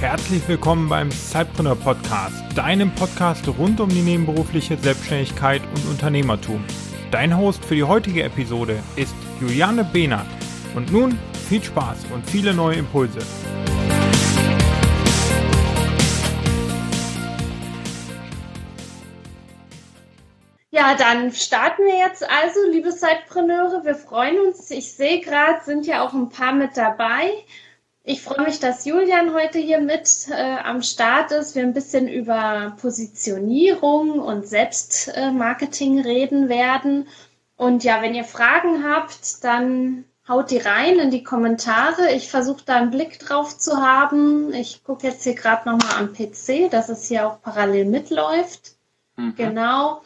Herzlich willkommen beim Zeitpreneur Podcast, deinem Podcast rund um die nebenberufliche Selbstständigkeit und Unternehmertum. Dein Host für die heutige Episode ist Juliane Behnert. Und nun viel Spaß und viele neue Impulse. Ja, dann starten wir jetzt also, liebe Zeitpreneure. Wir freuen uns. Ich sehe gerade, sind ja auch ein paar mit dabei. Ich freue mich, dass Julian heute hier mit äh, am Start ist. Wir ein bisschen über Positionierung und Selbstmarketing äh, reden werden. Und ja, wenn ihr Fragen habt, dann haut die rein in die Kommentare. Ich versuche da einen Blick drauf zu haben. Ich gucke jetzt hier gerade nochmal am PC, dass es hier auch parallel mitläuft. Mhm. Genau.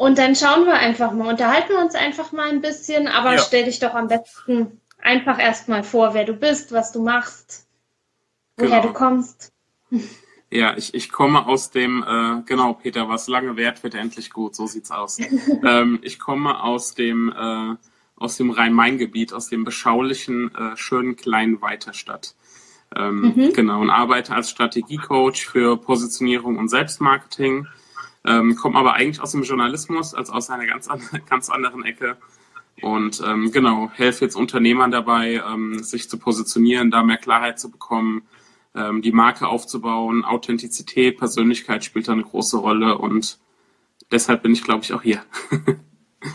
Und dann schauen wir einfach mal, unterhalten wir uns einfach mal ein bisschen, aber ja. stell dich doch am besten einfach erstmal vor, wer du bist, was du machst, woher genau. du kommst. Ja, ich, ich komme aus dem, äh, genau, Peter, was lange währt, wird endlich gut, so sieht's aus. ähm, ich komme aus dem, äh, aus dem Rhein-Main-Gebiet, aus dem beschaulichen, äh, schönen kleinen Weiterstadt. Ähm, mhm. Genau, und arbeite als Strategiecoach für Positionierung und Selbstmarketing. Ähm, komme aber eigentlich aus dem Journalismus, also aus einer ganz, ganz anderen Ecke. Und ähm, genau, helfe jetzt Unternehmern dabei, ähm, sich zu positionieren, da mehr Klarheit zu bekommen, ähm, die Marke aufzubauen. Authentizität, Persönlichkeit spielt da eine große Rolle und deshalb bin ich, glaube ich, auch hier.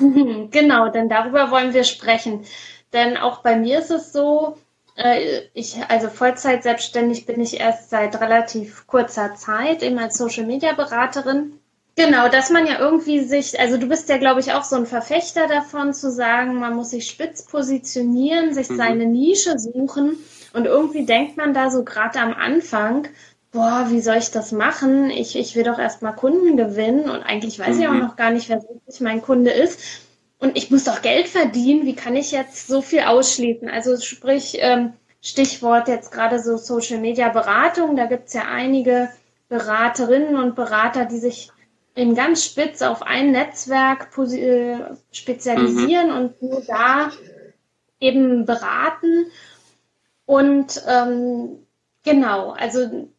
genau, denn darüber wollen wir sprechen. Denn auch bei mir ist es so, äh, ich, also Vollzeit selbstständig bin ich erst seit relativ kurzer Zeit, eben als Social Media Beraterin. Genau, dass man ja irgendwie sich, also du bist ja, glaube ich, auch so ein Verfechter davon zu sagen, man muss sich spitz positionieren, sich mhm. seine Nische suchen und irgendwie denkt man da so gerade am Anfang, boah, wie soll ich das machen? Ich, ich will doch erstmal Kunden gewinnen und eigentlich weiß mhm. ich auch mhm. noch gar nicht, wer wirklich mein Kunde ist. Und ich muss doch Geld verdienen. Wie kann ich jetzt so viel ausschließen? Also sprich, ähm, Stichwort jetzt gerade so Social Media Beratung, da gibt's ja einige Beraterinnen und Berater, die sich eben ganz spitz auf ein Netzwerk äh, spezialisieren mhm. und nur da eben beraten. Und ähm, genau, also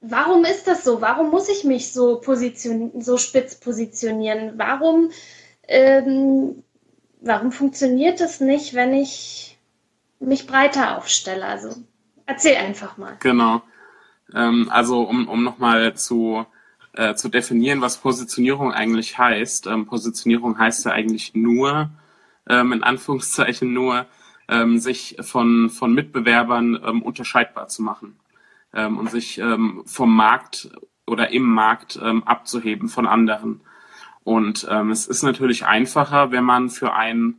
warum ist das so? Warum muss ich mich so positionieren, so spitz positionieren? Warum, ähm, warum funktioniert das nicht, wenn ich mich breiter aufstelle? Also erzähl einfach mal. Genau. Ähm, also um, um nochmal zu äh, zu definieren, was Positionierung eigentlich heißt. Ähm, Positionierung heißt ja eigentlich nur, ähm, in Anführungszeichen nur, ähm, sich von, von Mitbewerbern ähm, unterscheidbar zu machen ähm, und sich ähm, vom Markt oder im Markt abzuheben von anderen. Und es ist natürlich einfacher, wenn man für ein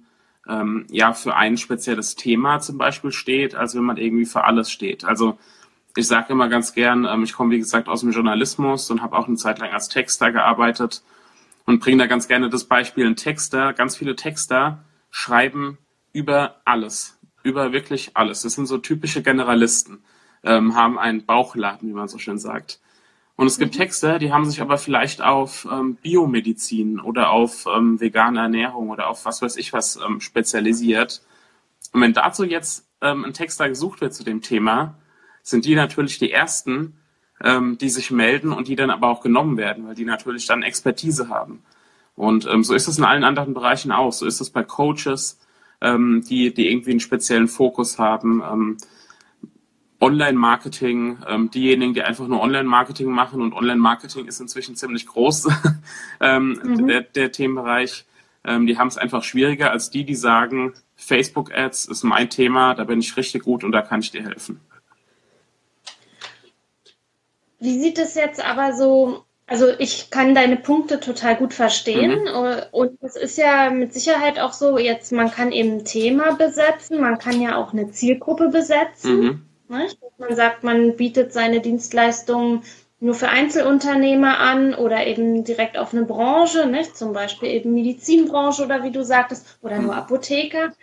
ja für ein spezielles Thema zum Beispiel steht, als wenn man irgendwie für alles steht. Also ich sage immer ganz gern, ähm, ich komme wie gesagt aus dem Journalismus und habe auch eine Zeit lang als Texter gearbeitet und bringe da ganz gerne das Beispiel, ein Texter, ganz viele Texter schreiben über alles, über wirklich alles. Das sind so typische Generalisten, ähm, haben einen Bauchladen, wie man so schön sagt. Und es gibt mhm. Texte, die haben sich aber vielleicht auf ähm, Biomedizin oder auf ähm, vegane Ernährung oder auf was weiß ich was ähm, spezialisiert. Und wenn dazu jetzt ähm, ein Texter gesucht wird zu dem Thema, sind die natürlich die ersten, ähm, die sich melden und die dann aber auch genommen werden, weil die natürlich dann Expertise haben. Und ähm, so ist es in allen anderen Bereichen auch. So ist es bei Coaches, ähm, die, die irgendwie einen speziellen Fokus haben. Ähm, Online-Marketing, ähm, diejenigen, die einfach nur Online-Marketing machen und Online-Marketing ist inzwischen ziemlich groß, ähm, mhm. der, der Themenbereich. Ähm, die haben es einfach schwieriger als die, die sagen, Facebook-Ads ist mein Thema, da bin ich richtig gut und da kann ich dir helfen. Wie sieht es jetzt aber so, also ich kann deine Punkte total gut verstehen mhm. und es ist ja mit Sicherheit auch so, jetzt man kann eben ein Thema besetzen, man kann ja auch eine Zielgruppe besetzen. Mhm. Man sagt, man bietet seine Dienstleistungen nur für Einzelunternehmer an oder eben direkt auf eine Branche, nicht? zum Beispiel eben Medizinbranche oder wie du sagtest, oder nur mhm. Apotheker.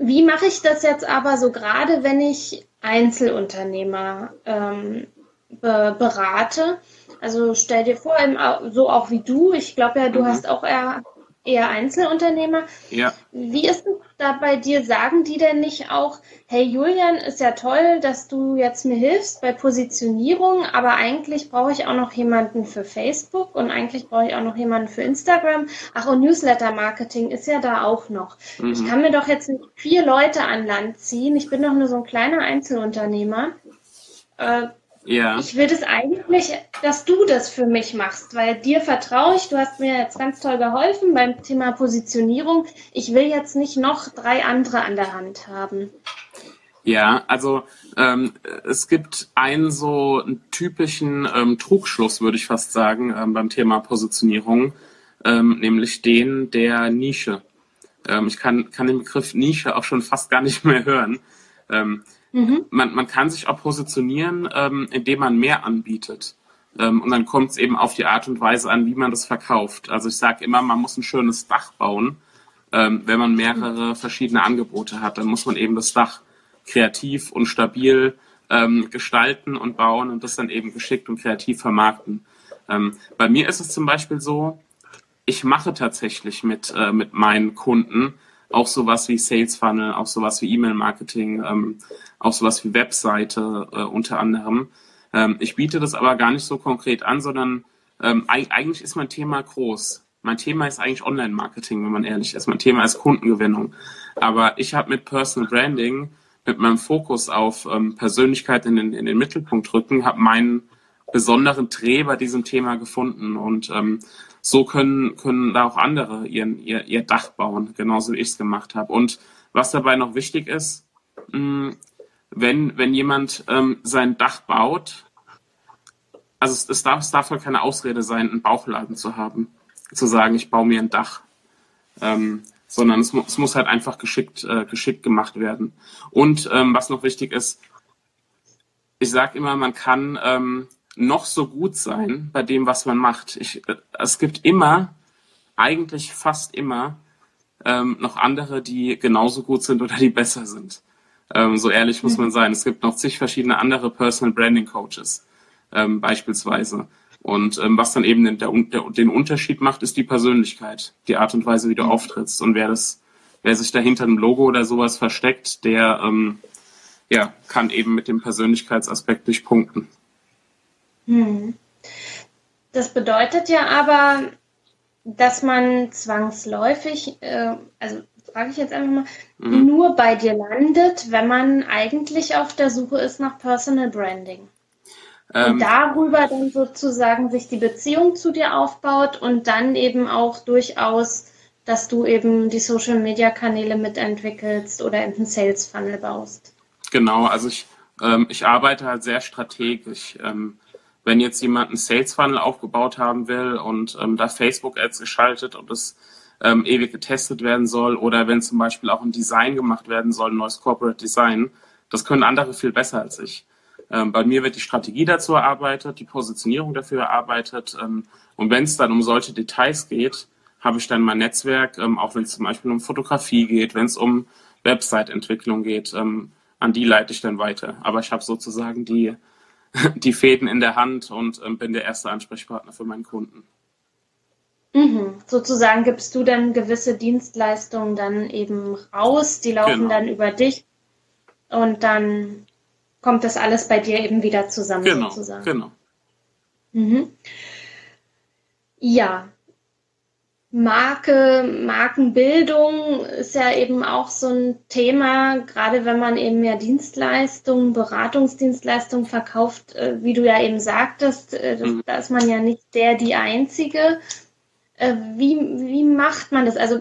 Wie mache ich das jetzt aber so gerade, wenn ich Einzelunternehmer ähm, be berate Also stell dir vor, so auch wie du, ich glaube ja, du mhm. hast auch eher eher Einzelunternehmer. Ja. Wie ist es da bei dir? Sagen die denn nicht auch, hey Julian, ist ja toll, dass du jetzt mir hilfst bei Positionierung, aber eigentlich brauche ich auch noch jemanden für Facebook und eigentlich brauche ich auch noch jemanden für Instagram. Ach, und Newsletter-Marketing ist ja da auch noch. Mhm. Ich kann mir doch jetzt nicht vier Leute an Land ziehen. Ich bin doch nur so ein kleiner Einzelunternehmer. Äh, ja. Ich will das eigentlich, dass du das für mich machst, weil dir vertraue ich. Du hast mir jetzt ganz toll geholfen beim Thema Positionierung. Ich will jetzt nicht noch drei andere an der Hand haben. Ja, also ähm, es gibt einen so einen typischen ähm, Trugschluss, würde ich fast sagen, ähm, beim Thema Positionierung, ähm, nämlich den der Nische. Ähm, ich kann, kann den Begriff Nische auch schon fast gar nicht mehr hören. Mhm. Man, man kann sich auch positionieren, ähm, indem man mehr anbietet. Ähm, und dann kommt es eben auf die Art und Weise an, wie man das verkauft. Also ich sage immer, man muss ein schönes Dach bauen. Ähm, wenn man mehrere verschiedene Angebote hat, dann muss man eben das Dach kreativ und stabil ähm, gestalten und bauen und das dann eben geschickt und kreativ vermarkten. Ähm, bei mir ist es zum Beispiel so, ich mache tatsächlich mit, äh, mit meinen Kunden auch sowas wie Sales Funnel, auch sowas wie E-Mail-Marketing, ähm, auch sowas wie Webseite äh, unter anderem. Ähm, ich biete das aber gar nicht so konkret an, sondern ähm, eigentlich ist mein Thema groß. Mein Thema ist eigentlich Online-Marketing, wenn man ehrlich ist. Mein Thema ist Kundengewinnung. Aber ich habe mit Personal Branding, mit meinem Fokus auf ähm, Persönlichkeit in den, in den Mittelpunkt rücken, habe meinen besonderen Dreh bei diesem Thema gefunden. Und ähm, so können, können da auch andere ihren, ihr, ihr Dach bauen, genauso wie ich es gemacht habe. Und was dabei noch wichtig ist, mh, wenn, wenn jemand ähm, sein Dach baut, also es, es, darf, es darf halt keine Ausrede sein, einen Bauchladen zu haben, zu sagen, ich baue mir ein Dach. Ähm, sondern es, mu es muss halt einfach geschickt, äh, geschickt gemacht werden. Und ähm, was noch wichtig ist, ich sage immer, man kann ähm, noch so gut sein bei dem, was man macht. Ich, äh, es gibt immer, eigentlich fast immer, ähm, noch andere, die genauso gut sind oder die besser sind. Ähm, so ehrlich muss man sein. Es gibt noch zig verschiedene andere Personal Branding Coaches ähm, beispielsweise. Und ähm, was dann eben den, der, der, den Unterschied macht, ist die Persönlichkeit, die Art und Weise, wie du mhm. auftrittst. Und wer das, wer sich da hinter einem Logo oder sowas versteckt, der ähm, ja, kann eben mit dem Persönlichkeitsaspekt durchpunkten. Hm. Das bedeutet ja aber, dass man zwangsläufig, äh, also frage ich jetzt einfach mal, mhm. nur bei dir landet, wenn man eigentlich auf der Suche ist nach Personal Branding. Ähm, und darüber dann sozusagen sich die Beziehung zu dir aufbaut und dann eben auch durchaus, dass du eben die Social Media Kanäle mitentwickelst oder einen Sales Funnel baust. Genau, also ich, ähm, ich arbeite halt sehr strategisch. Ähm, wenn jetzt jemand einen Sales Funnel aufgebaut haben will und ähm, da Facebook Ads geschaltet und es ähm, ewig getestet werden soll oder wenn zum Beispiel auch ein Design gemacht werden soll, ein neues Corporate Design, das können andere viel besser als ich. Ähm, bei mir wird die Strategie dazu erarbeitet, die Positionierung dafür erarbeitet ähm, und wenn es dann um solche Details geht, habe ich dann mein Netzwerk, ähm, auch wenn es zum Beispiel um Fotografie geht, wenn es um Website-Entwicklung geht, ähm, an die leite ich dann weiter. Aber ich habe sozusagen die die Fäden in der Hand und ähm, bin der erste Ansprechpartner für meinen Kunden. Mhm. Sozusagen gibst du dann gewisse Dienstleistungen dann eben raus, die laufen genau. dann über dich und dann kommt das alles bei dir eben wieder zusammen genau, sozusagen. Genau. Mhm. Ja, Marke, Markenbildung ist ja eben auch so ein Thema, gerade wenn man eben mehr Dienstleistungen, Beratungsdienstleistungen verkauft, äh, wie du ja eben sagtest, äh, mhm. da ist man ja nicht der, die Einzige. Äh, wie, wie macht man das? Also,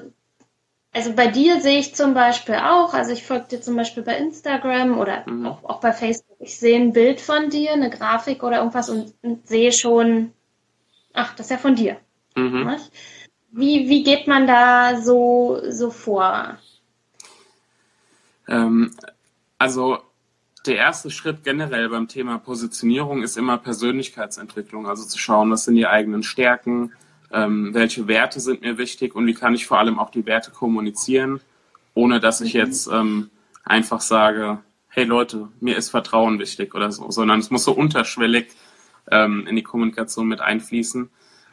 also bei dir sehe ich zum Beispiel auch, also ich folge dir zum Beispiel bei Instagram oder mhm. auch, auch bei Facebook, ich sehe ein Bild von dir, eine Grafik oder irgendwas und, und sehe schon, ach, das ist ja von dir. Mhm. Wie, wie geht man da so, so vor? Ähm, also der erste Schritt generell beim Thema Positionierung ist immer Persönlichkeitsentwicklung, also zu schauen, was sind die eigenen Stärken, ähm, welche Werte sind mir wichtig und wie kann ich vor allem auch die Werte kommunizieren, ohne dass ich mhm. jetzt ähm, einfach sage, hey Leute, mir ist Vertrauen wichtig oder so, sondern es muss so unterschwellig ähm, in die Kommunikation mit einfließen.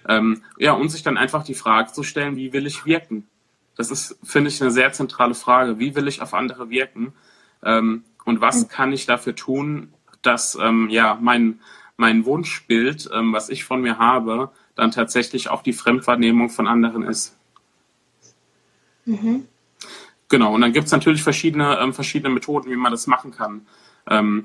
Ähm, ja, und sich dann einfach die Frage zu stellen, wie will ich wirken? Das ist, finde ich, eine sehr zentrale Frage. Wie will ich auf andere wirken? Ähm, und was mhm. kann ich dafür tun, dass ähm, ja mein, mein Wunschbild, ähm, was ich von mir habe, dann tatsächlich auch die Fremdwahrnehmung von anderen ist. Mhm. Genau, und dann gibt es natürlich verschiedene, ähm, verschiedene Methoden, wie man das machen kann. Ähm,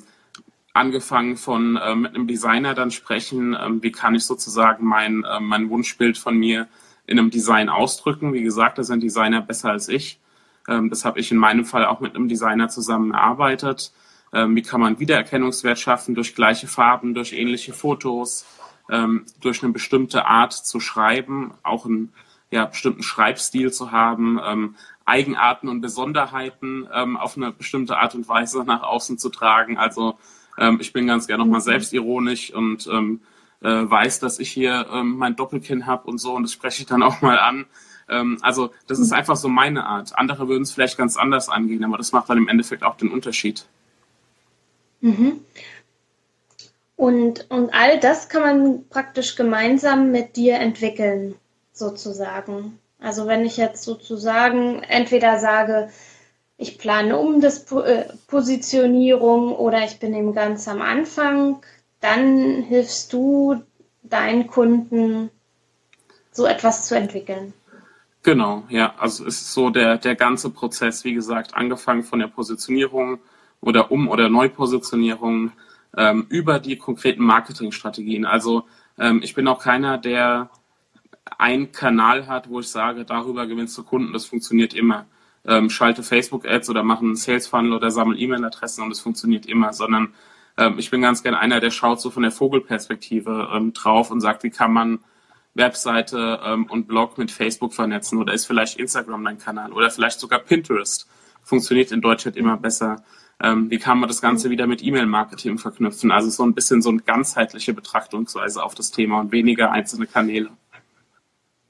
angefangen von äh, mit einem Designer dann sprechen, ähm, wie kann ich sozusagen mein, äh, mein Wunschbild von mir in einem Design ausdrücken. Wie gesagt, da sind Designer besser als ich. Ähm, das habe ich in meinem Fall auch mit einem Designer zusammen erarbeitet. Ähm, wie kann man Wiedererkennungswert schaffen durch gleiche Farben, durch ähnliche Fotos, ähm, durch eine bestimmte Art zu schreiben, auch einen ja, bestimmten Schreibstil zu haben, ähm, Eigenarten und Besonderheiten ähm, auf eine bestimmte Art und Weise nach außen zu tragen. Also ähm, ich bin ganz gerne nochmal selbstironisch und ähm, äh, weiß, dass ich hier ähm, mein Doppelkinn habe und so und das spreche ich dann auch mal an. Ähm, also das ist einfach so meine Art. Andere würden es vielleicht ganz anders angehen, aber das macht dann im Endeffekt auch den Unterschied. Mhm. Und, und all das kann man praktisch gemeinsam mit dir entwickeln, sozusagen. Also wenn ich jetzt sozusagen entweder sage, ich plane um das äh, Positionierung oder ich bin eben ganz am Anfang, dann hilfst du deinen Kunden, so etwas zu entwickeln. Genau, ja. Also es ist so der, der ganze Prozess, wie gesagt, angefangen von der Positionierung oder Um- oder Neupositionierung ähm, über die konkreten Marketingstrategien. Also ähm, ich bin auch keiner, der einen Kanal hat, wo ich sage, darüber gewinnst du Kunden, das funktioniert immer ähm, schalte Facebook-Ads oder mache einen Sales-Funnel oder sammle E-Mail-Adressen und es funktioniert immer, sondern ähm, ich bin ganz gern einer, der schaut so von der Vogelperspektive ähm, drauf und sagt, wie kann man Webseite ähm, und Blog mit Facebook vernetzen oder ist vielleicht Instagram dein Kanal oder vielleicht sogar Pinterest. Funktioniert in Deutschland immer besser. Ähm, wie kann man das Ganze wieder mit E-Mail-Marketing verknüpfen? Also so ein bisschen so eine ganzheitliche Betrachtungsweise auf das Thema und weniger einzelne Kanäle.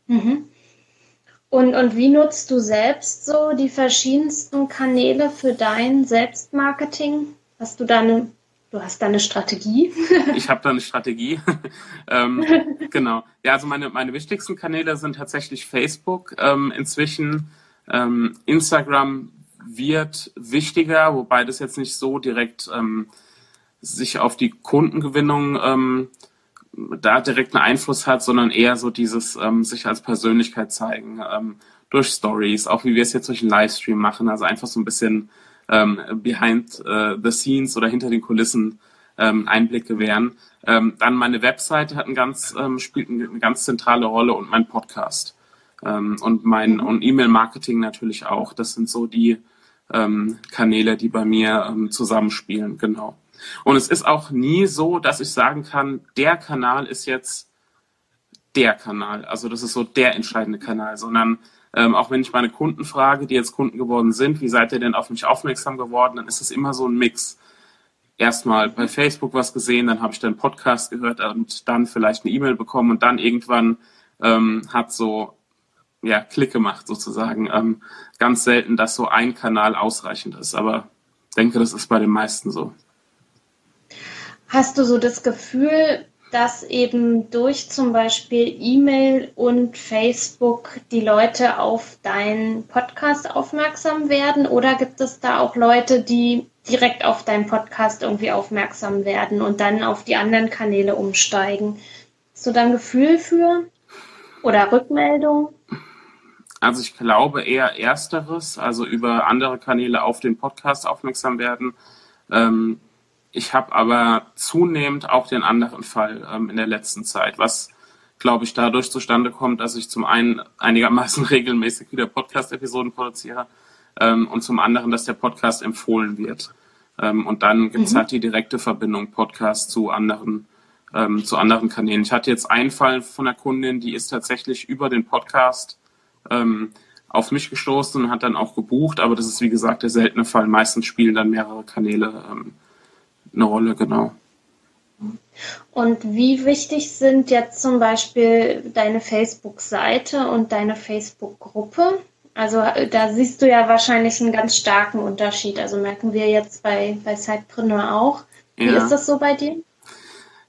Mhm. Und, und wie nutzt du selbst so die verschiedensten Kanäle für dein Selbstmarketing? Hast du da eine, du hast da eine Strategie? ich habe da eine Strategie. ähm, genau. Ja, also meine, meine wichtigsten Kanäle sind tatsächlich Facebook. Ähm, inzwischen ähm, Instagram wird wichtiger, wobei das jetzt nicht so direkt ähm, sich auf die Kundengewinnung ähm, da direkt einen Einfluss hat, sondern eher so dieses ähm, sich als Persönlichkeit zeigen ähm, durch Stories, auch wie wir es jetzt durch einen Livestream machen, also einfach so ein bisschen ähm, behind äh, the scenes oder hinter den Kulissen ähm, Einblick gewähren. Ähm, dann meine Webseite hat ein ganz, ähm, spielt eine ganz zentrale Rolle und mein Podcast. Ähm, und mein und E-Mail-Marketing natürlich auch. Das sind so die ähm, Kanäle, die bei mir ähm, zusammenspielen, genau. Und es ist auch nie so, dass ich sagen kann, der Kanal ist jetzt der Kanal. Also das ist so der entscheidende Kanal, sondern ähm, auch wenn ich meine Kunden frage, die jetzt Kunden geworden sind, wie seid ihr denn auf mich aufmerksam geworden, dann ist es immer so ein Mix. Erstmal bei Facebook was gesehen, dann habe ich dann Podcast gehört und dann vielleicht eine E-Mail bekommen und dann irgendwann ähm, hat so ja Klick gemacht sozusagen. Ähm, ganz selten, dass so ein Kanal ausreichend ist, aber ich denke, das ist bei den meisten so. Hast du so das Gefühl, dass eben durch zum Beispiel E-Mail und Facebook die Leute auf deinen Podcast aufmerksam werden? Oder gibt es da auch Leute, die direkt auf deinen Podcast irgendwie aufmerksam werden und dann auf die anderen Kanäle umsteigen? Hast du da ein Gefühl für? Oder Rückmeldung? Also ich glaube eher ersteres, also über andere Kanäle auf den Podcast aufmerksam werden. Ähm, ich habe aber zunehmend auch den anderen Fall ähm, in der letzten Zeit, was, glaube ich, dadurch zustande kommt, dass ich zum einen einigermaßen regelmäßig wieder Podcast-Episoden produziere ähm, und zum anderen, dass der Podcast empfohlen wird. Ähm, und dann gibt es mhm. halt die direkte Verbindung Podcast zu anderen, ähm, zu anderen Kanälen. Ich hatte jetzt einen Fall von einer Kundin, die ist tatsächlich über den Podcast ähm, auf mich gestoßen und hat dann auch gebucht, aber das ist wie gesagt der seltene Fall. Meistens spielen dann mehrere Kanäle ähm, eine Rolle, genau. Und wie wichtig sind jetzt zum Beispiel deine Facebook-Seite und deine Facebook-Gruppe? Also da siehst du ja wahrscheinlich einen ganz starken Unterschied. Also merken wir jetzt bei, bei Sidepreneur auch. Wie ja. ist das so bei dir?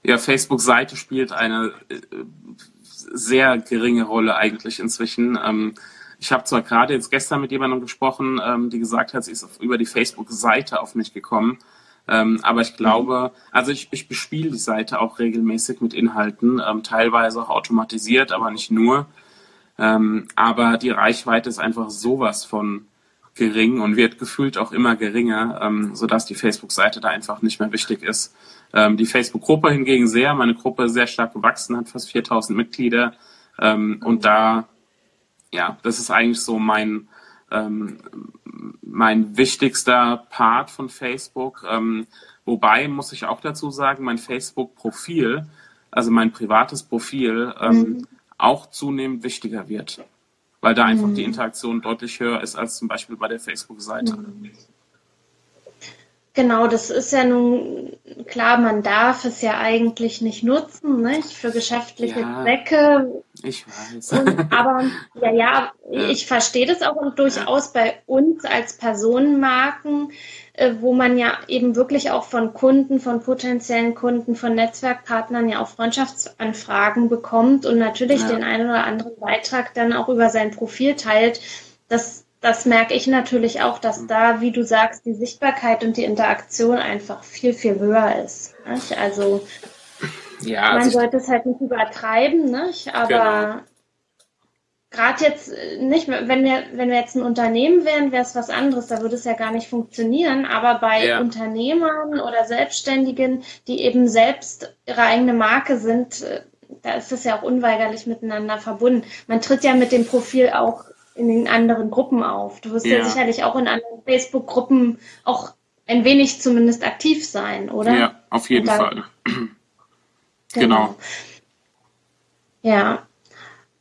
Ja, Facebook-Seite spielt eine äh, sehr geringe Rolle eigentlich inzwischen. Ähm, ich habe zwar gerade jetzt gestern mit jemandem gesprochen, ähm, die gesagt hat, sie ist über die Facebook-Seite auf mich gekommen. Ähm, aber ich glaube, also ich, ich bespiele die Seite auch regelmäßig mit Inhalten, ähm, teilweise auch automatisiert, aber nicht nur. Ähm, aber die Reichweite ist einfach sowas von gering und wird gefühlt auch immer geringer, ähm, sodass die Facebook-Seite da einfach nicht mehr wichtig ist. Ähm, die Facebook-Gruppe hingegen sehr, meine Gruppe ist sehr stark gewachsen, hat fast 4000 Mitglieder ähm, und da, ja, das ist eigentlich so mein, ähm, mein wichtigster Part von Facebook. Ähm, wobei, muss ich auch dazu sagen, mein Facebook-Profil, also mein privates Profil, ähm, mhm. auch zunehmend wichtiger wird. Weil da einfach mhm. die Interaktion deutlich höher ist als zum Beispiel bei der Facebook-Seite. Mhm. Genau, das ist ja nun klar, man darf es ja eigentlich nicht nutzen, nicht? Für geschäftliche ja, Zwecke. Ich weiß. Und, aber ja, ja, ich verstehe das auch und durchaus bei uns als Personenmarken, äh, wo man ja eben wirklich auch von Kunden, von potenziellen Kunden, von Netzwerkpartnern ja auch Freundschaftsanfragen bekommt und natürlich ja. den einen oder anderen Beitrag dann auch über sein Profil teilt. Das das merke ich natürlich auch, dass da, wie du sagst, die Sichtbarkeit und die Interaktion einfach viel, viel höher ist. Nicht? Also ja, man also sollte es halt nicht übertreiben, nicht? aber genau. gerade jetzt nicht, wenn wir, wenn wir jetzt ein Unternehmen wären, wäre es was anderes, da würde es ja gar nicht funktionieren. Aber bei ja. Unternehmern oder Selbstständigen, die eben selbst ihre eigene Marke sind, da ist es ja auch unweigerlich miteinander verbunden. Man tritt ja mit dem Profil auch in den anderen Gruppen auf. Du wirst ja, ja sicherlich auch in anderen Facebook-Gruppen auch ein wenig zumindest aktiv sein, oder? Ja, auf jeden dann, Fall. Genau. genau. Ja.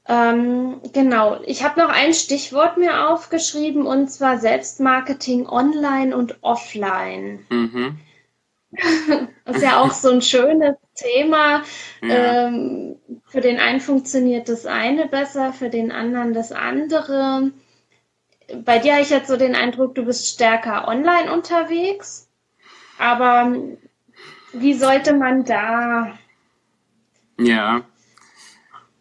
Ähm, genau. Ich habe noch ein Stichwort mir aufgeschrieben und zwar Selbstmarketing online und offline. Mhm. das ist ja auch so ein schönes Thema. Ja. Ähm, für den einen funktioniert das eine besser, für den anderen das andere. Bei dir habe ich jetzt so den Eindruck, du bist stärker online unterwegs. Aber wie sollte man da ja.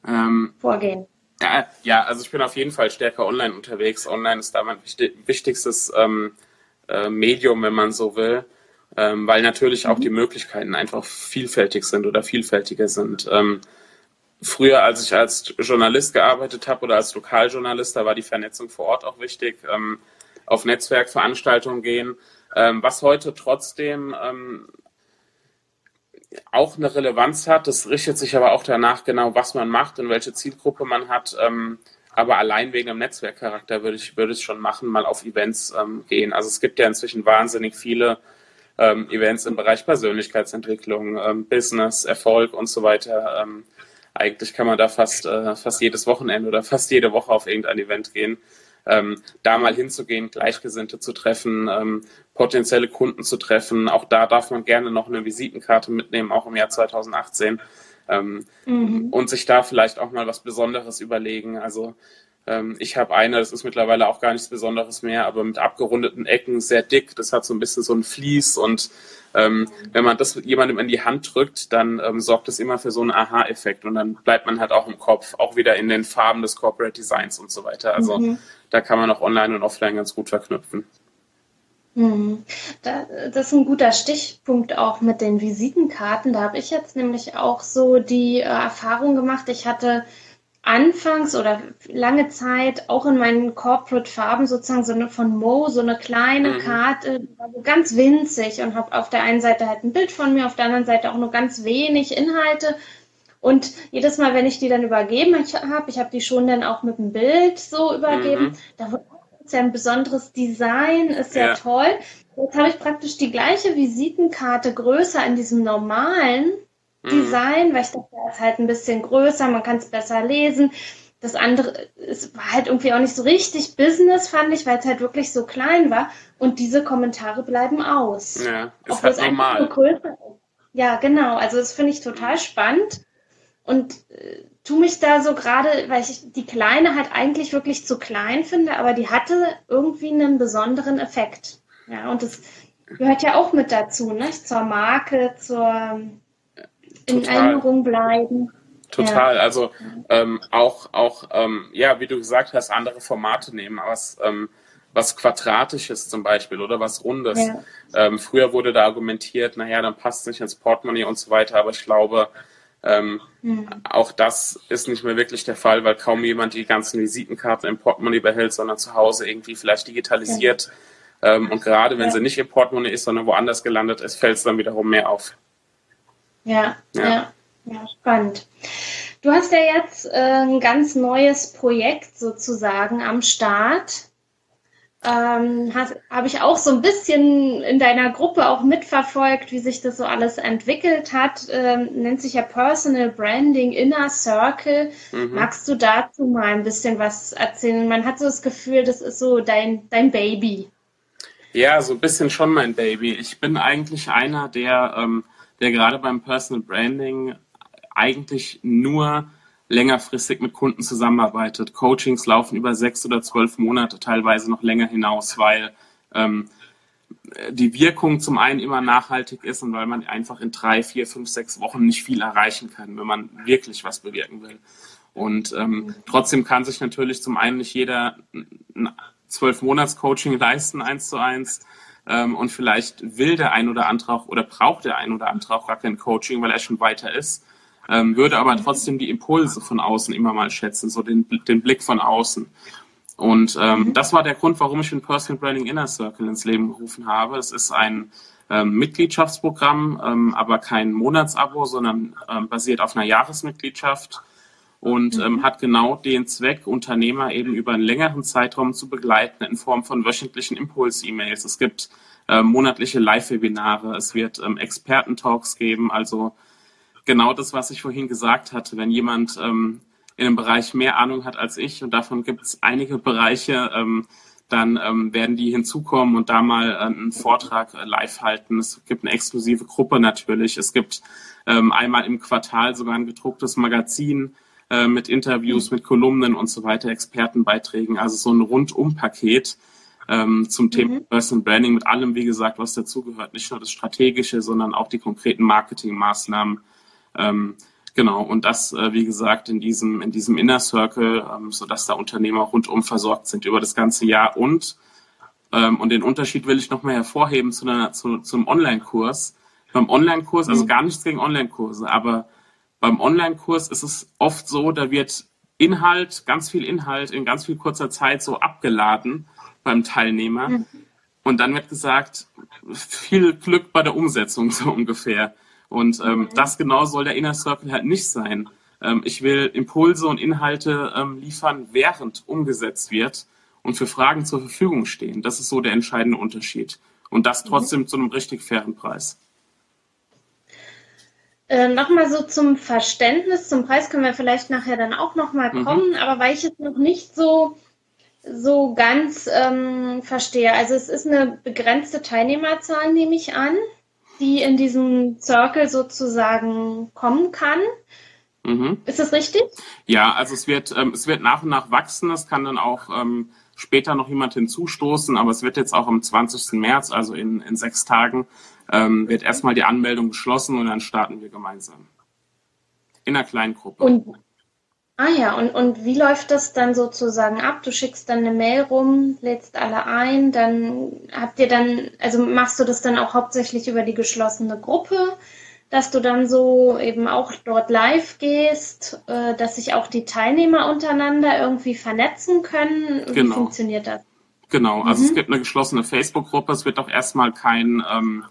ähm, vorgehen? Ja, ja, also ich bin auf jeden Fall stärker online unterwegs. Online ist da mein wichtigstes ähm, äh, Medium, wenn man so will ähm, weil natürlich auch die mhm. Möglichkeiten einfach vielfältig sind oder vielfältiger sind. Ähm, früher, als ich als Journalist gearbeitet habe oder als Lokaljournalist, da war die Vernetzung vor Ort auch wichtig, ähm, auf Netzwerkveranstaltungen gehen, ähm, was heute trotzdem auch eine Relevanz hat. Das richtet sich aber auch danach genau, was man macht und welche Zielgruppe man hat. Ähm, aber allein wegen dem Netzwerkcharakter würde ich, würde ich schon machen, mal auf Events gehen. Also es gibt ja inzwischen wahnsinnig viele ähm, Events im Bereich Persönlichkeitsentwicklung, ähm, Business, Erfolg und so weiter. Ähm, eigentlich kann man da fast, äh, fast jedes Wochenende oder fast jede Woche auf irgendein Event gehen. Ähm, da mal hinzugehen, Gleichgesinnte zu treffen, ähm, potenzielle Kunden zu treffen. Auch da darf man gerne noch eine Visitenkarte mitnehmen, auch im Jahr 2018. Ähm, mhm. Und sich da vielleicht auch mal was Besonderes überlegen. Also ähm, ich habe eine, das ist mittlerweile auch gar nichts Besonderes mehr, aber mit abgerundeten Ecken, sehr dick. Das hat so ein bisschen so ein Vlies und ähm, wenn man das jemandem in die Hand drückt, dann ähm, sorgt das immer für so einen Aha-Effekt und dann bleibt man halt auch im Kopf, auch wieder in den Farben des Corporate Designs und so weiter. Also mhm. Da kann man auch online und offline ganz gut verknüpfen. Mhm. das ist ein guter Stichpunkt auch mit den Visitenkarten. Da habe ich jetzt nämlich auch so die äh, Erfahrung gemacht. Ich hatte anfangs oder lange Zeit auch in meinen Corporate-Farben sozusagen so eine von Mo, so eine kleine mhm. Karte, also ganz winzig und habe auf der einen Seite halt ein Bild von mir, auf der anderen Seite auch nur ganz wenig Inhalte. Und jedes Mal, wenn ich die dann übergeben habe, ich habe die schon dann auch mit dem Bild so übergeben, mhm. da wird ja ein besonderes Design, ist ja, ja toll. Jetzt habe ich praktisch die gleiche Visitenkarte größer in diesem normalen Mhm. Design, weil ich dachte, er ist halt ein bisschen größer, man kann es besser lesen. Das andere, es war halt irgendwie auch nicht so richtig Business, fand ich, weil es halt wirklich so klein war. Und diese Kommentare bleiben aus. Ja, ist halt normal. Ja, genau. Also das finde ich total spannend. Und äh, tu mich da so gerade, weil ich die kleine halt eigentlich wirklich zu klein finde, aber die hatte irgendwie einen besonderen Effekt. Ja, und das gehört ja auch mit dazu, ne? Zur Marke, zur in Erinnerung bleiben. Total. Ja. Also ähm, auch, auch ähm, ja, wie du gesagt hast, andere Formate nehmen, was, ähm, was Quadratisches zum Beispiel oder was Rundes. Ja. Ähm, früher wurde da argumentiert, naja, dann passt es nicht ins Portemonnaie und so weiter, aber ich glaube, ähm, mhm. Auch das ist nicht mehr wirklich der Fall, weil kaum jemand die ganzen Visitenkarten im Portemonnaie behält, sondern zu Hause irgendwie vielleicht digitalisiert. Ja. Ähm, und gerade wenn ja. sie nicht im Portemonnaie ist, sondern woanders gelandet ist, fällt es dann wiederum mehr auf. Ja, ja, ja, ja spannend. Du hast ja jetzt äh, ein ganz neues Projekt sozusagen am Start. Ähm, Habe ich auch so ein bisschen in deiner Gruppe auch mitverfolgt, wie sich das so alles entwickelt hat. Ähm, nennt sich ja Personal Branding Inner Circle. Mhm. Magst du dazu mal ein bisschen was erzählen? Man hat so das Gefühl, das ist so dein, dein Baby. Ja, so ein bisschen schon mein Baby. Ich bin eigentlich einer, der, ähm, der gerade beim Personal Branding eigentlich nur längerfristig mit Kunden zusammenarbeitet. Coachings laufen über sechs oder zwölf Monate, teilweise noch länger hinaus, weil ähm, die Wirkung zum einen immer nachhaltig ist und weil man einfach in drei, vier, fünf, sechs Wochen nicht viel erreichen kann, wenn man wirklich was bewirken will. Und ähm, trotzdem kann sich natürlich zum einen nicht jeder ein zwölf Monats Coaching leisten, eins zu eins. Ähm, und vielleicht will der ein oder andere auch oder braucht der ein oder andere auch gar kein Coaching, weil er schon weiter ist ähm, würde aber trotzdem die Impulse von außen immer mal schätzen, so den, den Blick von außen. Und ähm, mhm. das war der Grund, warum ich den Personal Branding Inner Circle ins Leben gerufen habe. Es ist ein ähm, Mitgliedschaftsprogramm, ähm, aber kein Monatsabo, sondern ähm, basiert auf einer Jahresmitgliedschaft und ähm, mhm. hat genau den Zweck, Unternehmer eben über einen längeren Zeitraum zu begleiten in Form von wöchentlichen Impuls-E-Mails. Es gibt ähm, monatliche Live-Webinare, es wird ähm, Experten-Talks geben, also genau das, was ich vorhin gesagt hatte. Wenn jemand ähm, in einem Bereich mehr Ahnung hat als ich, und davon gibt es einige Bereiche, ähm, dann ähm, werden die hinzukommen und da mal äh, einen Vortrag äh, live halten. Es gibt eine exklusive Gruppe natürlich. Es gibt ähm, einmal im Quartal sogar ein gedrucktes Magazin äh, mit Interviews, mit Kolumnen und so weiter, Expertenbeiträgen. Also so ein Rundum-Paket ähm, zum Thema mhm. Personal Branding mit allem, wie gesagt, was dazugehört. Nicht nur das Strategische, sondern auch die konkreten Marketingmaßnahmen ähm, genau, und das, äh, wie gesagt, in diesem, in diesem Inner Circle, ähm, sodass da Unternehmer rundum versorgt sind über das ganze Jahr. Und, ähm, und den Unterschied will ich nochmal hervorheben zu einer, zu, zum Online-Kurs. Beim Online-Kurs, also mhm. gar nichts gegen Online-Kurse, aber beim Online-Kurs ist es oft so, da wird Inhalt, ganz viel Inhalt in ganz viel kurzer Zeit so abgeladen beim Teilnehmer. Mhm. Und dann wird gesagt, viel Glück bei der Umsetzung so ungefähr. Und ähm, das genau soll der Inner Circle halt nicht sein. Ähm, ich will Impulse und Inhalte ähm, liefern, während umgesetzt wird und für Fragen zur Verfügung stehen. Das ist so der entscheidende Unterschied. Und das trotzdem mhm. zu einem richtig fairen Preis. Äh, nochmal so zum Verständnis, zum Preis können wir vielleicht nachher dann auch nochmal mhm. kommen, aber weil ich es noch nicht so, so ganz ähm, verstehe. Also es ist eine begrenzte Teilnehmerzahl, nehme ich an die in diesen Circle sozusagen kommen kann. Mhm. Ist das richtig? Ja, also es wird, ähm, es wird nach und nach wachsen. Es kann dann auch ähm, später noch jemand hinzustoßen, aber es wird jetzt auch am 20. März, also in, in sechs Tagen, ähm, wird erstmal die Anmeldung geschlossen und dann starten wir gemeinsam. In einer kleinen Gruppe. Und Ah ja, und, und wie läuft das dann sozusagen ab? Du schickst dann eine Mail rum, lädst alle ein, dann habt ihr dann, also machst du das dann auch hauptsächlich über die geschlossene Gruppe, dass du dann so eben auch dort live gehst, äh, dass sich auch die Teilnehmer untereinander irgendwie vernetzen können? Wie genau. funktioniert das? Genau, also mhm. es gibt eine geschlossene Facebook-Gruppe, es wird auch erstmal kein ähm,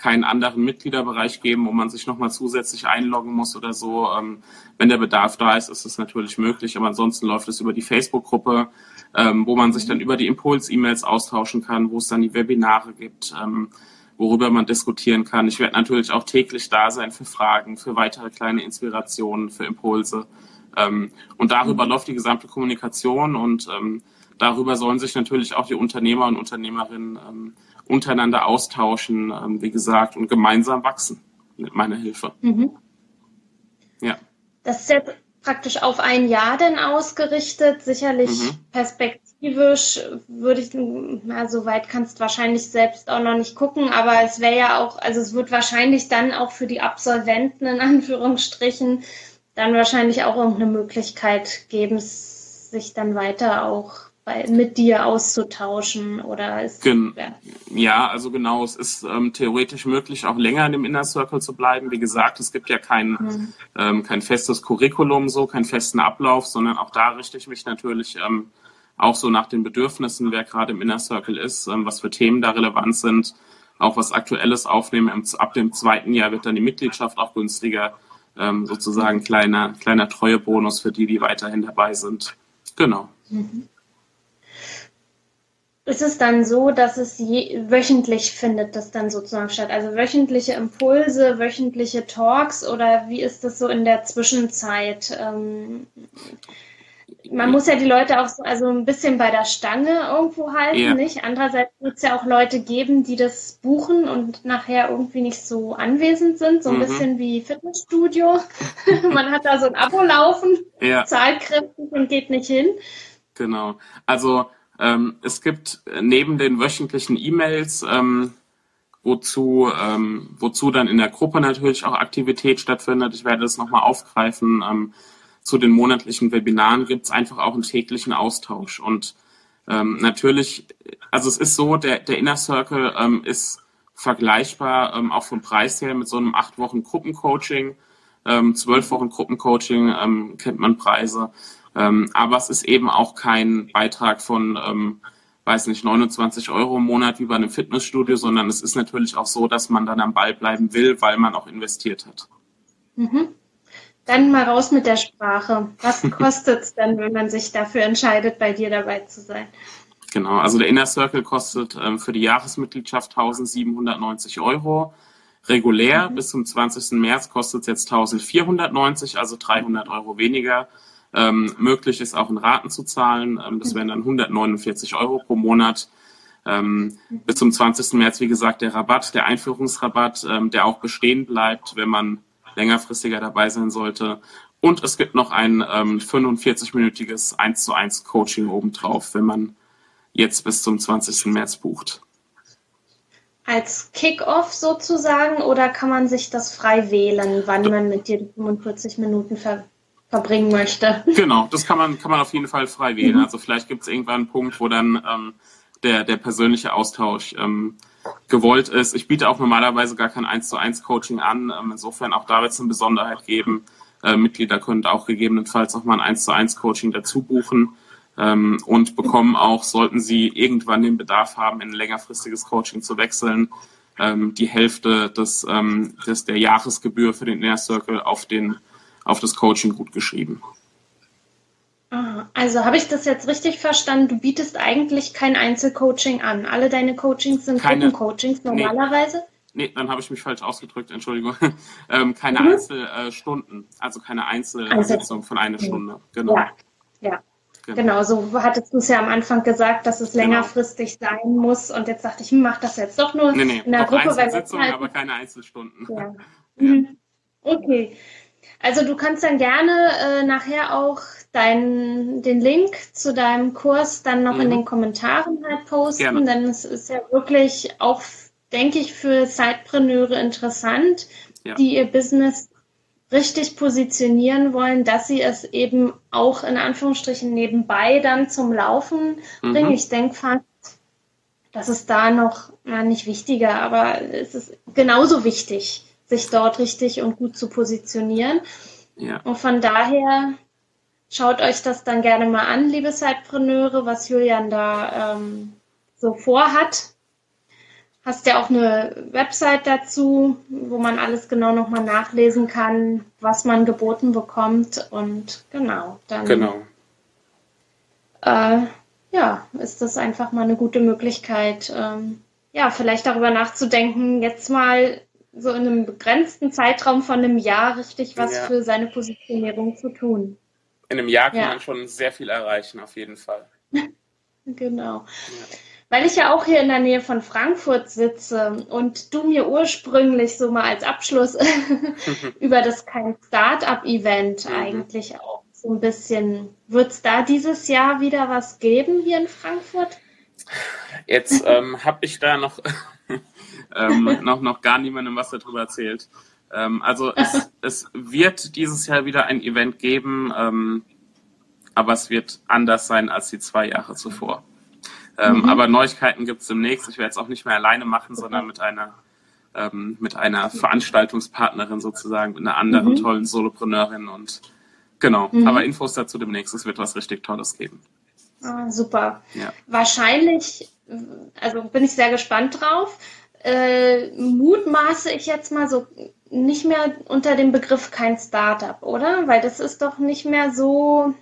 keinen anderen Mitgliederbereich geben, wo man sich nochmal zusätzlich einloggen muss oder so. Ähm, wenn der Bedarf da ist, ist es natürlich möglich, aber ansonsten läuft es über die Facebook-Gruppe, ähm, wo man sich dann über die Impuls-E-Mails austauschen kann, wo es dann die Webinare gibt, ähm, worüber man diskutieren kann. Ich werde natürlich auch täglich da sein für Fragen, für weitere kleine Inspirationen, für Impulse. Und darüber mhm. läuft die gesamte Kommunikation und darüber sollen sich natürlich auch die Unternehmer und Unternehmerinnen untereinander austauschen, ähm, wie gesagt, und gemeinsam wachsen mit meiner Hilfe. Mhm. Ja. Das ist jetzt praktisch auf ein Jahr denn ausgerichtet, sicherlich mhm. perspektivisch würde ich, na, so weit kannst du wahrscheinlich selbst auch noch nicht gucken, aber es wäre ja auch, also es wird wahrscheinlich dann auch für die Absolventen in Anführungsstrichen dann wahrscheinlich auch irgendeine Möglichkeit geben, sich dann weiter auch mit dir auszutauschen oder ist, Gen ja. ja. also genau, es ist ähm, theoretisch möglich, auch länger in dem Inner Circle zu bleiben. Wie gesagt, es gibt ja kein, mhm. ähm, kein festes Curriculum, so keinen festen Ablauf, sondern auch da richte ich mich natürlich ähm, auch so nach den Bedürfnissen, wer gerade im Inner Circle ist, ähm, was für Themen da relevant sind, auch was Aktuelles aufnehmen. Ab dem zweiten Jahr wird dann die Mitgliedschaft auch günstiger, ähm, sozusagen kleiner, kleiner Treuebonus für die, die weiterhin dabei sind. Genau. Mhm. Ist es dann so, dass es je, wöchentlich findet das dann sozusagen statt? Also wöchentliche Impulse, wöchentliche Talks oder wie ist das so in der Zwischenzeit? Ähm, man muss ja die Leute auch so, also ein bisschen bei der Stange irgendwo halten, ja. nicht? Andererseits wird es ja auch Leute geben, die das buchen und nachher irgendwie nicht so anwesend sind, so ein mhm. bisschen wie Fitnessstudio. man hat da so ein Abo laufen, ja. zahlt kräftig und geht nicht hin. Genau. Also ähm, es gibt neben den wöchentlichen E-Mails, ähm, wozu, ähm, wozu dann in der Gruppe natürlich auch Aktivität stattfindet. Ich werde das nochmal aufgreifen. Ähm, zu den monatlichen Webinaren gibt es einfach auch einen täglichen Austausch. Und ähm, natürlich, also es ist so, der, der Inner Circle ähm, ist vergleichbar ähm, auch vom Preis her mit so einem acht Wochen Gruppencoaching, ähm, zwölf Wochen Gruppencoaching ähm, kennt man Preise. Ähm, aber es ist eben auch kein Beitrag von, ähm, weiß nicht, 29 Euro im Monat wie bei einem Fitnessstudio, sondern es ist natürlich auch so, dass man dann am Ball bleiben will, weil man auch investiert hat. Mhm. Dann mal raus mit der Sprache. Was kostet es denn, wenn man sich dafür entscheidet, bei dir dabei zu sein? Genau, also der Inner Circle kostet ähm, für die Jahresmitgliedschaft 1790 Euro. Regulär mhm. bis zum 20. März kostet es jetzt 1490, also 300 Euro weniger. Ähm, möglich ist auch in Raten zu zahlen. Ähm, das wären dann 149 Euro pro Monat. Ähm, bis zum 20. März, wie gesagt, der Rabatt, der Einführungsrabatt, ähm, der auch bestehen bleibt, wenn man längerfristiger dabei sein sollte. Und es gibt noch ein ähm, 45-minütiges 1 zu 1 Coaching obendrauf, wenn man jetzt bis zum 20. März bucht. Als Kick-off sozusagen oder kann man sich das frei wählen, wann man mit dir 45 Minuten ver verbringen möchte. Genau, das kann man, kann man auf jeden Fall frei wählen. Mhm. Also vielleicht gibt es irgendwann einen Punkt, wo dann ähm, der, der persönliche Austausch ähm, gewollt ist. Ich biete auch normalerweise gar kein 1 zu 1 Coaching an. Ähm, insofern auch da wird es eine Besonderheit geben. Äh, Mitglieder können auch gegebenenfalls auch mal ein 1 zu 1 Coaching dazu buchen ähm, und bekommen auch, sollten sie irgendwann den Bedarf haben, in ein längerfristiges Coaching zu wechseln, ähm, die Hälfte des, ähm, des der Jahresgebühr für den Inner Circle auf den auf das Coaching gut geschrieben. Also habe ich das jetzt richtig verstanden? Du bietest eigentlich kein Einzelcoaching an. Alle deine Coachings sind keine, Gruppencoachings normalerweise? Nee, nee dann habe ich mich falsch ausgedrückt, Entschuldigung. ähm, keine mhm. Einzelstunden, also keine Einzelsitzung von einer Stunde. Genau. Ja, ja. Genau. genau. so hattest du es ja am Anfang gesagt, dass es genau. längerfristig sein muss. Und jetzt dachte ich, hm, mach das jetzt doch nur nee, nee, in der Gruppe. Einzelsitzungen, halt... aber keine Einzelstunden. Ja. ja. Mhm. Okay. Also du kannst dann gerne äh, nachher auch dein, den Link zu deinem Kurs dann noch mhm. in den Kommentaren halt posten, gerne. denn es ist ja wirklich auch, denke ich, für Zeitpreneure interessant, ja. die ihr Business richtig positionieren wollen, dass sie es eben auch in Anführungsstrichen nebenbei dann zum Laufen mhm. bringen. Ich denke fast, dass es da noch ja, nicht wichtiger, aber es ist genauso wichtig sich dort richtig und gut zu positionieren. Ja. Und von daher schaut euch das dann gerne mal an, liebe Zeitpreneure, was Julian da ähm, so vorhat. Hast ja auch eine Website dazu, wo man alles genau nochmal nachlesen kann, was man geboten bekommt. Und genau, dann genau. Äh, ja, ist das einfach mal eine gute Möglichkeit, ähm, ja, vielleicht darüber nachzudenken, jetzt mal so in einem begrenzten Zeitraum von einem Jahr richtig was ja. für seine Positionierung zu tun. In einem Jahr kann ja. man schon sehr viel erreichen, auf jeden Fall. genau. Ja. Weil ich ja auch hier in der Nähe von Frankfurt sitze und du mir ursprünglich so mal als Abschluss über das kein Start-up-Event mhm. eigentlich auch so ein bisschen. Wird es da dieses Jahr wieder was geben hier in Frankfurt? Jetzt ähm, habe ich da noch, ähm, noch, noch gar niemandem was darüber erzählt. Ähm, also es, es, wird dieses Jahr wieder ein Event geben, ähm, aber es wird anders sein als die zwei Jahre zuvor. Ähm, mhm. Aber Neuigkeiten gibt es demnächst. Ich werde es auch nicht mehr alleine machen, sondern mit einer ähm, mit einer Veranstaltungspartnerin sozusagen, mit einer anderen mhm. tollen Solopreneurin und genau. Mhm. Aber Infos dazu demnächst. Es wird was richtig Tolles geben. Ah, super. Ja. Wahrscheinlich, also bin ich sehr gespannt drauf. Äh, mutmaße ich jetzt mal so nicht mehr unter dem Begriff kein Startup, oder? Weil das ist doch nicht mehr so.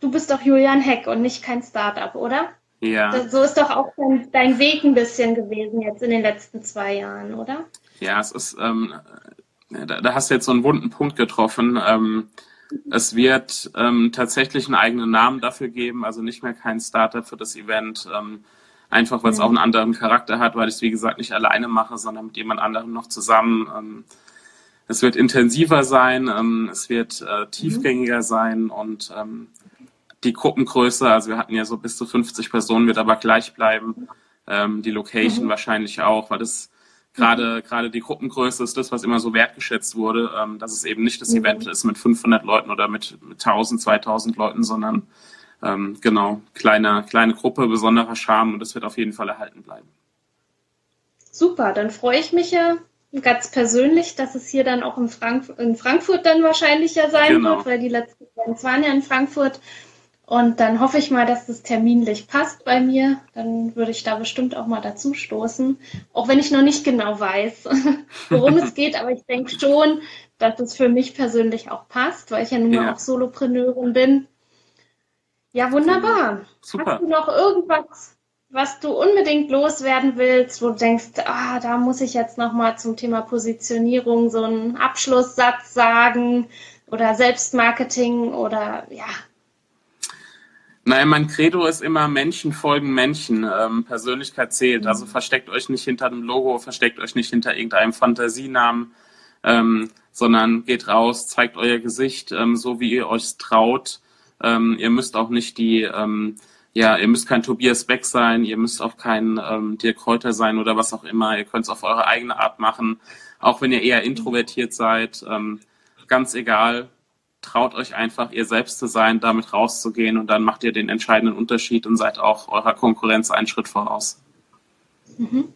Du bist doch Julian Heck und nicht kein Startup, oder? Ja. Das, so ist doch auch dein, dein, Weg ein bisschen gewesen jetzt in den letzten zwei Jahren, oder? Ja, es ist, ähm, da, da, hast du jetzt so einen wunden Punkt getroffen. Ähm, es wird ähm, tatsächlich einen eigenen Namen dafür geben, also nicht mehr kein Startup für das Event. Ähm, einfach weil es mhm. auch einen anderen Charakter hat, weil ich es wie gesagt nicht alleine mache, sondern mit jemand anderem noch zusammen. Ähm, es wird intensiver sein, ähm, es wird äh, tiefgängiger mhm. sein und ähm, die Gruppengröße, also wir hatten ja so bis zu 50 Personen, wird aber gleich bleiben. Ähm, die Location mhm. wahrscheinlich auch, weil das gerade mhm. gerade die Gruppengröße ist das, was immer so wertgeschätzt wurde, ähm, dass es eben nicht das mhm. Event ist mit 500 Leuten oder mit, mit 1000, 2000 Leuten, sondern ähm, genau kleine kleine Gruppe, besonderer Charme und das wird auf jeden Fall erhalten bleiben. Super, dann freue ich mich ja ganz persönlich, dass es hier dann auch in, Frank in Frankfurt dann wahrscheinlich ja sein genau. wird, weil die letzten Events waren ja in Frankfurt. Und dann hoffe ich mal, dass das terminlich passt bei mir. Dann würde ich da bestimmt auch mal dazu stoßen. Auch wenn ich noch nicht genau weiß, worum es geht. Aber ich denke schon, dass es für mich persönlich auch passt, weil ich ja nun mal ja. auch Solopreneurin bin. Ja, wunderbar. Super. Hast du noch irgendwas, was du unbedingt loswerden willst, wo du denkst, ah, da muss ich jetzt noch mal zum Thema Positionierung so einen Abschlusssatz sagen oder Selbstmarketing oder ja, Nein, mein Credo ist immer Menschen folgen Menschen. Ähm, Persönlichkeit zählt. Also versteckt euch nicht hinter dem Logo, versteckt euch nicht hinter irgendeinem Fantasienamen, ähm, sondern geht raus, zeigt euer Gesicht, ähm, so wie ihr euch traut. Ähm, ihr müsst auch nicht die, ähm, ja, ihr müsst kein Tobias Beck sein, ihr müsst auch kein ähm, Dirk Kräuter sein oder was auch immer. Ihr könnt es auf eure eigene Art machen, auch wenn ihr eher introvertiert seid. ganz egal, traut euch einfach, ihr selbst zu sein, damit rauszugehen und dann macht ihr den entscheidenden Unterschied und seid auch eurer Konkurrenz einen Schritt voraus. Mhm.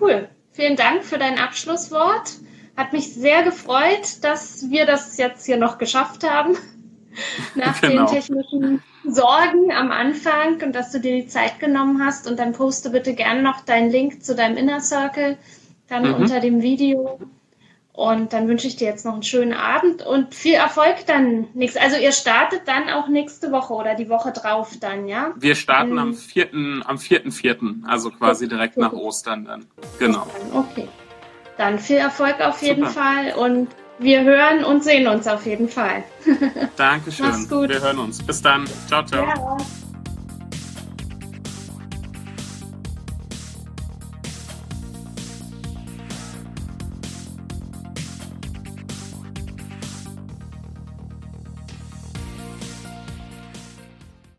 Cool. Vielen Dank für dein Abschlusswort. Hat mich sehr gefreut, dass wir das jetzt hier noch geschafft haben. Nach genau. den technischen Sorgen am Anfang und dass du dir die Zeit genommen hast. Und dann poste bitte gerne noch deinen Link zu deinem Inner Circle dann mhm. unter dem Video und dann wünsche ich dir jetzt noch einen schönen Abend und viel Erfolg dann nächstes. Also ihr startet dann auch nächste Woche oder die Woche drauf dann, ja? Wir starten ähm, am 4. am 4.4., also quasi direkt nach Ostern dann. Genau. Okay. Dann viel Erfolg auf jeden Super. Fall und wir hören und sehen uns auf jeden Fall. Dankeschön. Mach's gut. Wir hören uns. Bis dann. Ciao, ciao. Ja.